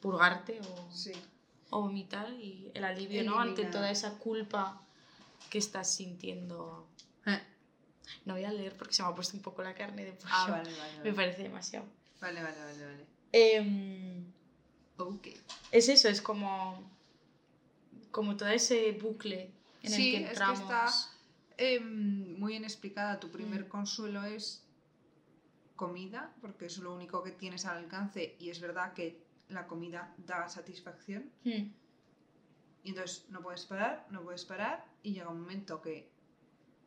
purgarte o, Sí. o vomitar y el alivio, ¿no? Ante toda esa culpa que estás sintiendo. No voy a leer porque se me ha puesto un poco la carne de pollo. Ah, vale, vale. Me parece demasiado. vale, vale, vale. vale. Em, Ok. es eso, es como, como todo ese bucle en Sí, el que es que está- Em, muy bien explicada. Tu primer Mm. consuelo es comida, porque es lo único que tienes al alcance y es verdad que la comida da satisfacción. Mm, Y entonces no puedes parar, no puedes parar y llega un momento que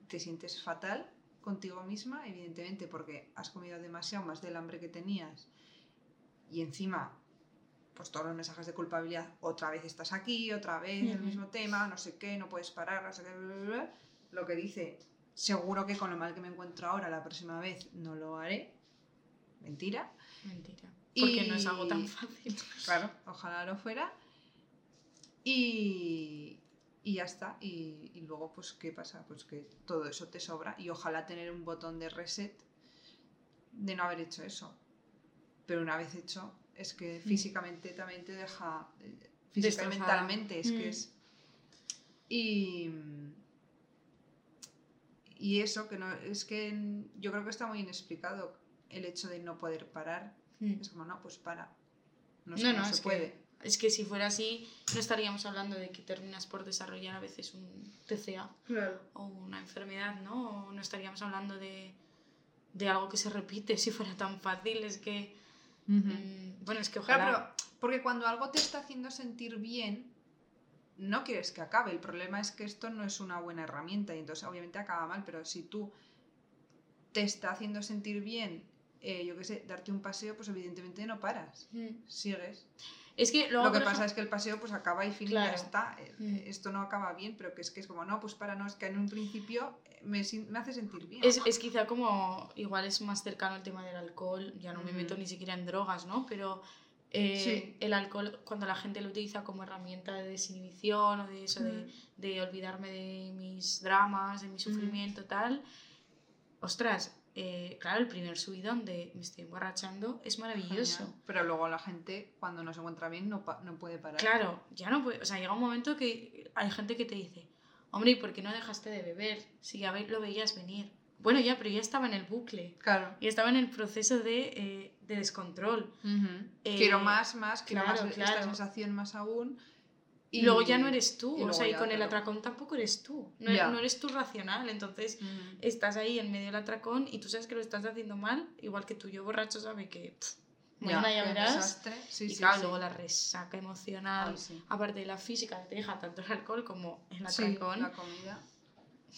te sientes fatal contigo misma, evidentemente porque has comido demasiado más del hambre que tenías y encima pues todos los mensajes de culpabilidad, otra vez estás aquí, otra vez el Ujú. mismo tema, no sé qué, no puedes parar, no sé qué, bla, bla, bla. lo que dice, seguro que con lo mal que me encuentro ahora la próxima vez no lo haré. Mentira. Mentira. Porque no es algo tan Y- fácil. Claro, ojalá lo fuera. Y, y ya está. Y, y luego, pues, ¿qué pasa? Pues que todo eso te sobra. Y ojalá tener un botón de reset de no haber hecho eso. Pero una vez hecho, es que físicamente también te deja. Física y mentalmente, es que Mm. es. Y. y eso, que no, es que yo creo que está muy inexplicado el hecho de no poder parar. Mm. Es como, no, pues para. No, No, no, no se puede. Es que si fuera así, no estaríamos hablando de que terminas por desarrollar a veces un TCA Claro. o una enfermedad, ¿no? O no estaríamos hablando de, de algo que se repite si fuera tan fácil. Es que, mm, bueno, es que ojalá... Claro, pero porque cuando algo te está haciendo sentir bien, no quieres que acabe. El problema es que esto no es una buena herramienta y entonces obviamente acaba mal, pero si tú te está haciendo sentir bien, eh, yo qué sé, darte un paseo, pues evidentemente no paras. Mm. Sigues. Es que luego, Lo que pasa es que el paseo pues acaba y fin Claro. ya está. Eh, Mm. Esto no acaba bien, pero que es que es como, no, pues para, no, es que en un principio eh, me, me hace sentir bien. Es, es quizá como, igual es más cercano el tema del alcohol, ya no me meto ni siquiera en drogas, ¿no? Pero eh, Sí. el alcohol, cuando la gente lo utiliza como herramienta de desinhibición o de eso, de, Mm. de olvidarme de mis dramas, de mi sufrimiento, tal, ostras, eh, claro, el primer subidón de me estoy emborrachando es maravilloso. Genial. Pero luego la gente, cuando no se encuentra bien, no, pa- no puede parar. Claro, ya no puede, o sea, llega un momento que hay gente que te dice, hombre, ¿y por qué no dejaste de beber? Si ya lo veías venir. Bueno, ya, pero ya estaba en el bucle. Claro. Y estaba en el proceso de, eh, de descontrol. Eh, quiero más, más, quiero claro, más claro. esta sensación más aún. Y luego ya no eres tú. o sea, y ya, con el atracón tampoco eres tú. No, Ya. no eres tú racional. Entonces Ujú. estás ahí en medio del atracón y tú sabes que lo estás haciendo mal. Igual que tú, yo borracho, sabe que pff, Ya, mañana ya verás. Sí, y sí, claro, sí. luego la resaca emocional, Ay, aparte de la física que te deja tanto el alcohol como el atracón. la comida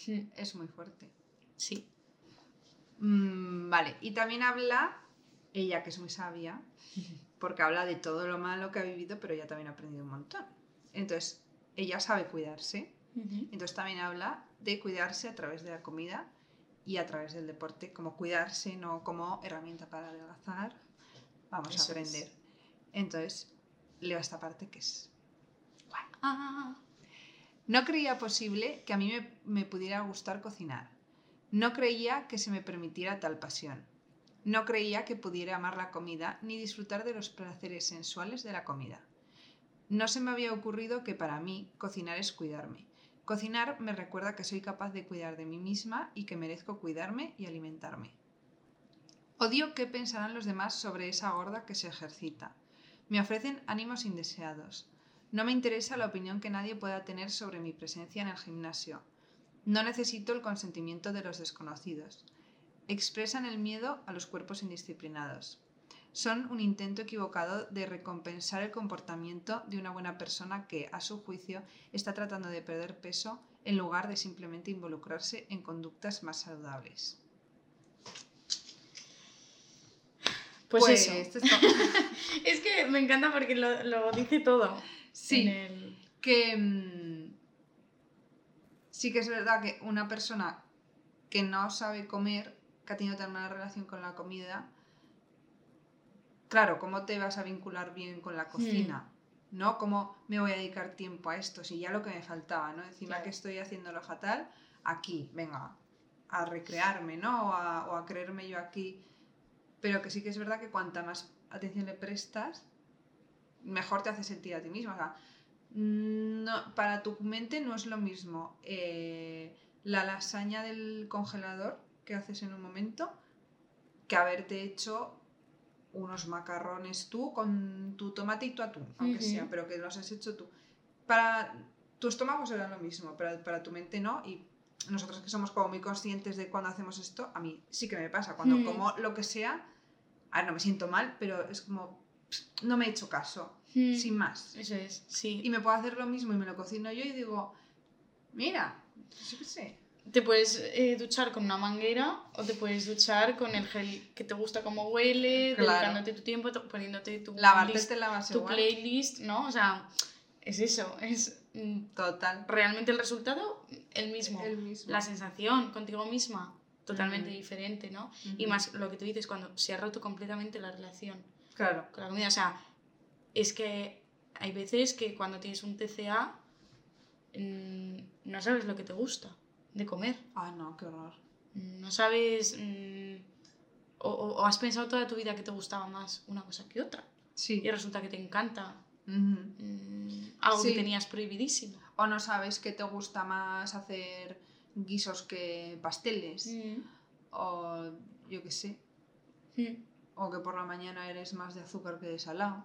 Mm, es muy fuerte. Sí. Mm, vale, y también habla, ella que es muy sabia, porque habla de todo lo malo que ha vivido, pero ella también ha aprendido un montón. Entonces, ella sabe cuidarse, entonces también habla de cuidarse a través de la comida y a través del deporte, como cuidarse, no como herramienta para adelgazar. Vamos Eso a aprender. es. Entonces, leo esta parte que es Ah, No creía posible que a mí me, me pudiera gustar cocinar. No creía que se me permitiera tal pasión. No creía que pudiera amar la comida ni disfrutar de los placeres sensuales de la comida. No se me había ocurrido que para mí cocinar es cuidarme. Cocinar me recuerda que soy capaz de cuidar de mí misma y que merezco cuidarme y alimentarme. Odio qué pensarán los demás sobre esa gorda que se ejercita. Me ofrecen ánimos indeseados. No me interesa la opinión que nadie pueda tener sobre mi presencia en el gimnasio. No necesito el consentimiento de los desconocidos. Expresan el miedo a los cuerpos indisciplinados. Son un intento equivocado de recompensar el comportamiento de una buena persona que, a su juicio, está tratando de perder peso en lugar de simplemente involucrarse en conductas más saludables. pues, eso. esto Es que me encanta porque lo, lo dice todo. Sí. el- que mm, sí que es verdad que una persona que no sabe comer, que ha tenido tan mala relación con la comida, claro, ¿cómo te vas a vincular bien con la cocina? ¿No? ¿Cómo me voy a dedicar tiempo a esto? Si ya lo que me faltaba, ¿no? Encima Claro. que estoy haciéndolo fatal, aquí, venga, a recrearme, ¿no? O a, o a creerme yo aquí. Pero que sí que es verdad que cuanta más atención le prestas, mejor te hace sentir a ti mismo. O sea, no, para tu mente no es lo mismo eh, la lasaña del congelador que haces en un momento que haberte hecho unos macarrones tú con tu tomate y tu atún, aunque sea, pero que los has hecho tú. Para tu estómago será lo mismo, pero para tu mente no. Y nosotros que somos como muy conscientes de cuando hacemos esto, a mí sí que me pasa. Cuando Mm. como lo que sea, a ver, no me siento mal, pero es como, pss, no me he hecho caso, sin más. Eso es, sí. Y me puedo hacer lo mismo y me lo cocino yo y digo, mira, yo qué sé. Te puedes eh, duchar con una manguera o te puedes duchar con el gel que te gusta como huele, Claro. dedicándote tu tiempo, poniéndote tu, list- tu igual. playlist, ¿no? O sea, es eso, es mm, Total. realmente el resultado el mismo. El mismo. La sensación contigo misma, totalmente diferente, ¿no? Y Ujú. más lo que tú dices cuando se ha roto completamente la relación Claro. con la comida. O sea, es que hay veces que cuando tienes un TCA mm, no sabes lo que te gusta de comer. Ah, no, qué horror. No sabes... mm, o, o- has pensado toda tu vida que te gustaba más una cosa que otra. Sí. Y resulta que te encanta mm, algo Sí. que tenías prohibidísimo. O no sabes qué te gusta más hacer guisos que pasteles. Mm. O yo qué sé. Mm. O que por la mañana eres más de azúcar que de salado.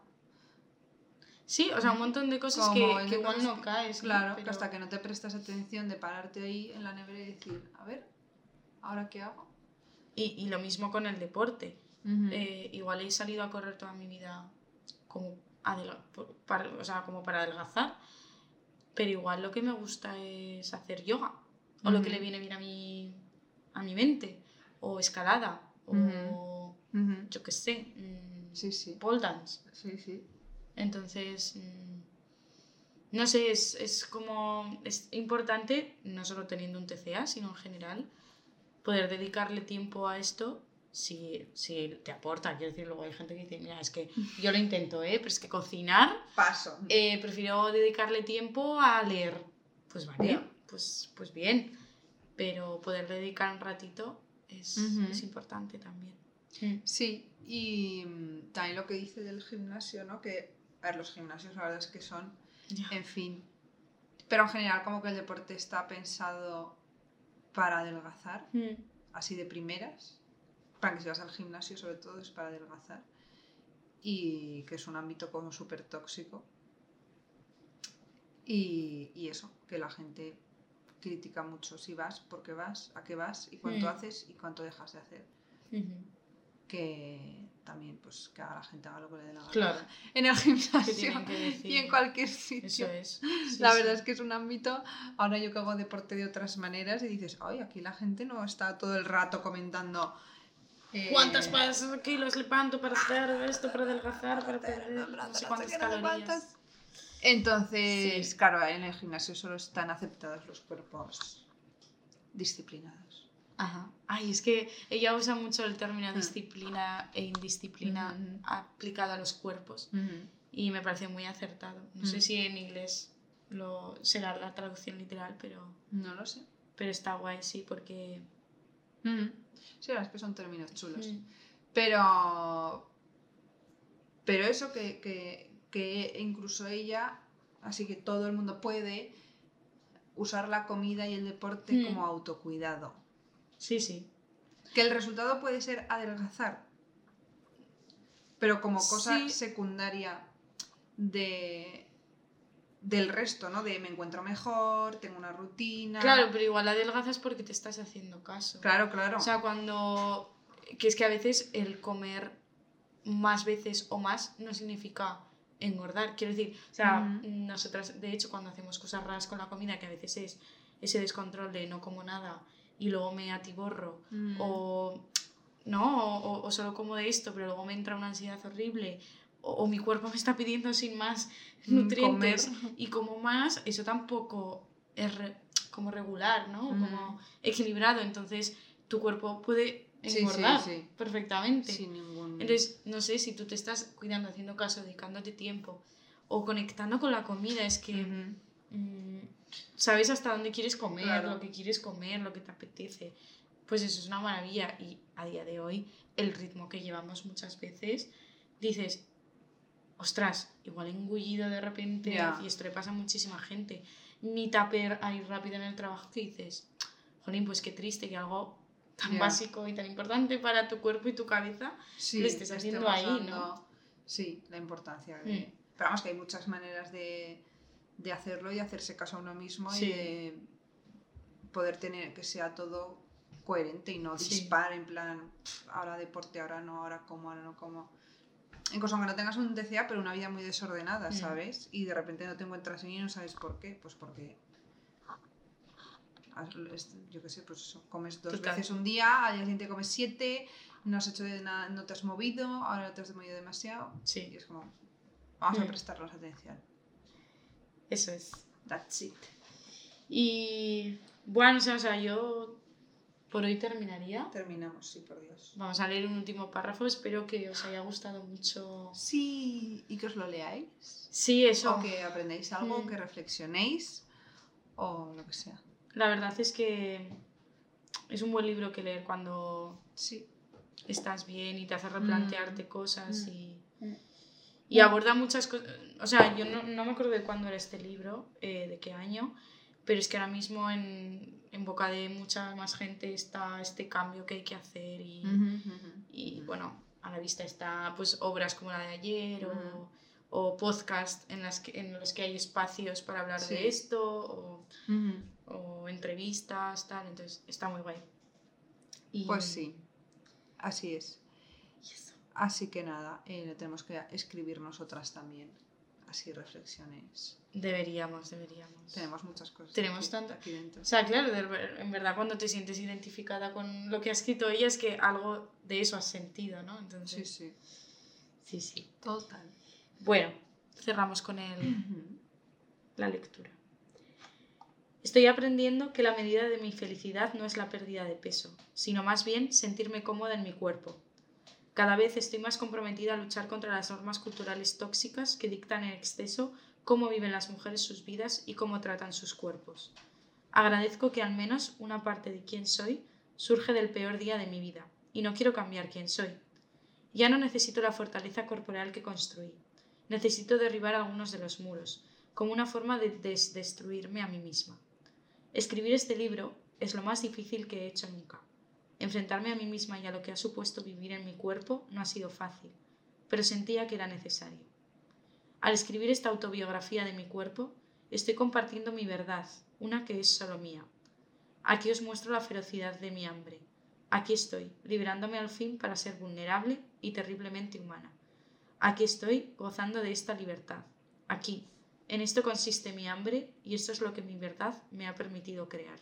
Sí, o sea, un montón de cosas que, que igual no caes. ¿no? Claro, que Pero- hasta que no te prestas atención de pararte ahí en la nevera y decir, a ver, ¿ahora qué hago? Y, y lo mismo con el deporte. Ujú. Eh, igual he salido a correr toda mi vida como, para, o sea, como para adelgazar, pero igual lo que me gusta es hacer yoga, o lo que le viene bien a mi, a mi mente, o escalada, o Ujú. Ujú. yo qué sé, mm, Sí, sí. pole dance. Sí, sí. Entonces, mm, no sé, es, es como, es importante, no solo teniendo un TCA, sino en general, poder dedicarle tiempo a esto si, si te aporta. Quiero decir, luego hay gente que dice, mira, es que yo lo intento, ¿eh? pero es que cocinar, Paso. eh, prefiero dedicarle tiempo a leer. Pues vale, pues, pues bien, pero poder dedicar un ratito es, es importante también. Sí, y mm, también lo que dice del gimnasio, ¿no? Que, a ver, los gimnasios la verdad es que son, en fin. Pero en general como que el deporte está pensado para adelgazar, Mm. así de primeras. Para que si vas al gimnasio sobre todo es para adelgazar. Y que es un ámbito como súper tóxico. Y, y eso, que la gente critica mucho si vas, por qué vas, a qué vas y cuánto Mm. haces y cuánto dejas de hacer. Que también pues que la gente haga lo que le dé la gana Claro, en el gimnasio y en cualquier sitio Eso es. Sí, la sí. verdad es que es un ámbito ahora yo que hago deporte de otras maneras y dices ay aquí la gente no está todo el rato comentando eh, ¿Cuántas kilos levanto para hacer esto, para adelgazar, para perder no sé cuántas calorías? cuántas. entonces Sí. claro en el gimnasio solo están aceptados los cuerpos disciplinados Ajá. Ay, es que ella usa mucho el término Mm. disciplina e indisciplina aplicado a los cuerpos y me parece muy acertado. No sé si en inglés lo será la traducción literal, pero, no lo sé pero está guay, sí, porque... sí es que son términos chulos. Pero. Pero eso que, que, que incluso ella, así que todo el mundo puede usar la comida y el deporte como autocuidado. Sí, sí. Que el resultado puede ser adelgazar. Pero como cosa Sí. secundaria de del resto, ¿no? De me encuentro mejor, tengo una rutina. Claro, pero igual adelgazas porque te estás haciendo caso. claro, claro. O sea, cuando... Que es que a veces el comer más veces o más no significa engordar. Quiero decir, o sea, nosotras, de hecho, cuando hacemos cosas raras con la comida, que a veces es ese descontrol de no como nada y luego me atiborro, Mm. o no, o, o solo como de esto, pero luego me entra una ansiedad horrible, o, o mi cuerpo me está pidiendo sin más Mm, nutrientes comer. y como más, eso tampoco es re- como regular, ¿no? Mm. Como equilibrado, entonces tu cuerpo puede Sí, sí, engordar sí. perfectamente. Sin ningún. Entonces, no sé si tú te estás cuidando, haciendo caso, dedicándote tiempo o conectando con la comida, es que mm, sabes hasta dónde quieres comer, Claro. lo que quieres comer, lo que te apetece. Pues eso es una maravilla y a día de hoy el ritmo que llevamos muchas veces, dices, ostras, igual engullido de repente y esto le pasa a muchísima gente. Mi tupper ahí rápido en el trabajo que dices, jolín, pues qué triste que algo tan básico y tan importante para tu cuerpo y tu cabeza sí, lo estés haciendo ahí, ¿no? Sí, la importancia. de- Mm. Pero vamos, que hay muchas maneras de, de hacerlo y hacerse caso a uno mismo Sí. y de poder tener que sea todo coherente y no Sí. dispar en plan, "Pf, ahora deporte, ahora no, ahora como, ahora no como. Incluso aunque no tengas un DCA, pero una vida muy desordenada, Mm. ¿sabes? Y de repente no te encuentras bien y no sabes por qué. Pues porque yo qué sé, pues eso, comes dos Total. veces un día, al día siguiente comes siete, no has hecho de nada, no te has movido, ahora te has movido demasiado. Y Sí, es como, vamos a Mm. prestarnos atención. Eso es. That's it. Y bueno, o sea, o sea, yo por hoy terminaría. Terminamos, sí, por Dios. Vamos a leer un último párrafo, espero que os haya gustado mucho. Sí, y que os lo leáis. Sí, eso. O que aprendáis algo, Mm. que reflexionéis, o lo que sea. La verdad es que es un buen libro que leer cuando Sí. estás bien y te hace replantearte Mm. cosas Mm. y. y aborda muchas cosas. O sea, yo no, no me acuerdo de cuándo era este libro, eh, de qué año, pero es que ahora mismo en, en boca de mucha más gente está este cambio que hay que hacer y, y bueno, a la vista está pues obras como la de ayer o, o podcast en, las que, en los que hay espacios para hablar de esto o, o, entrevistas, tal, entonces está muy guay. Y... Pues sí, así es. Así que nada, eh, tenemos que escribir nosotras también así reflexiones. Deberíamos, deberíamos. Tenemos muchas cosas. Tenemos tantas. Aquí dentro. O sea, claro, en verdad cuando te sientes identificada con lo que ha escrito ella es que algo de eso has sentido, ¿no? Entonces, sí, sí. Sí, sí. Total. Bueno, cerramos con el, la lectura. Estoy aprendiendo que la medida de mi felicidad no es la pérdida de peso, sino más bien sentirme cómoda en mi cuerpo, cada vez estoy más comprometida a luchar contra las normas culturales tóxicas que dictan en exceso cómo viven las mujeres sus vidas y cómo tratan sus cuerpos. Agradezco que al menos una parte de quién soy surge del peor día de mi vida, y no quiero cambiar quién soy. Ya no necesito la fortaleza corporal que construí. Necesito derribar algunos de los muros, como una forma de desdestruirme a mí misma. Escribir este libro es lo más difícil que he hecho nunca. Enfrentarme a mí misma y a lo que ha supuesto vivir en mi cuerpo no ha sido fácil, pero sentía que era necesario. Al escribir esta autobiografía de mi cuerpo, estoy compartiendo mi verdad, una que es solo mía. Aquí os muestro la ferocidad de mi hambre. Aquí estoy, liberándome al fin para ser vulnerable y terriblemente humana. Aquí estoy gozando de esta libertad. Aquí. En esto consiste mi hambre y esto es lo que mi verdad me ha permitido crear.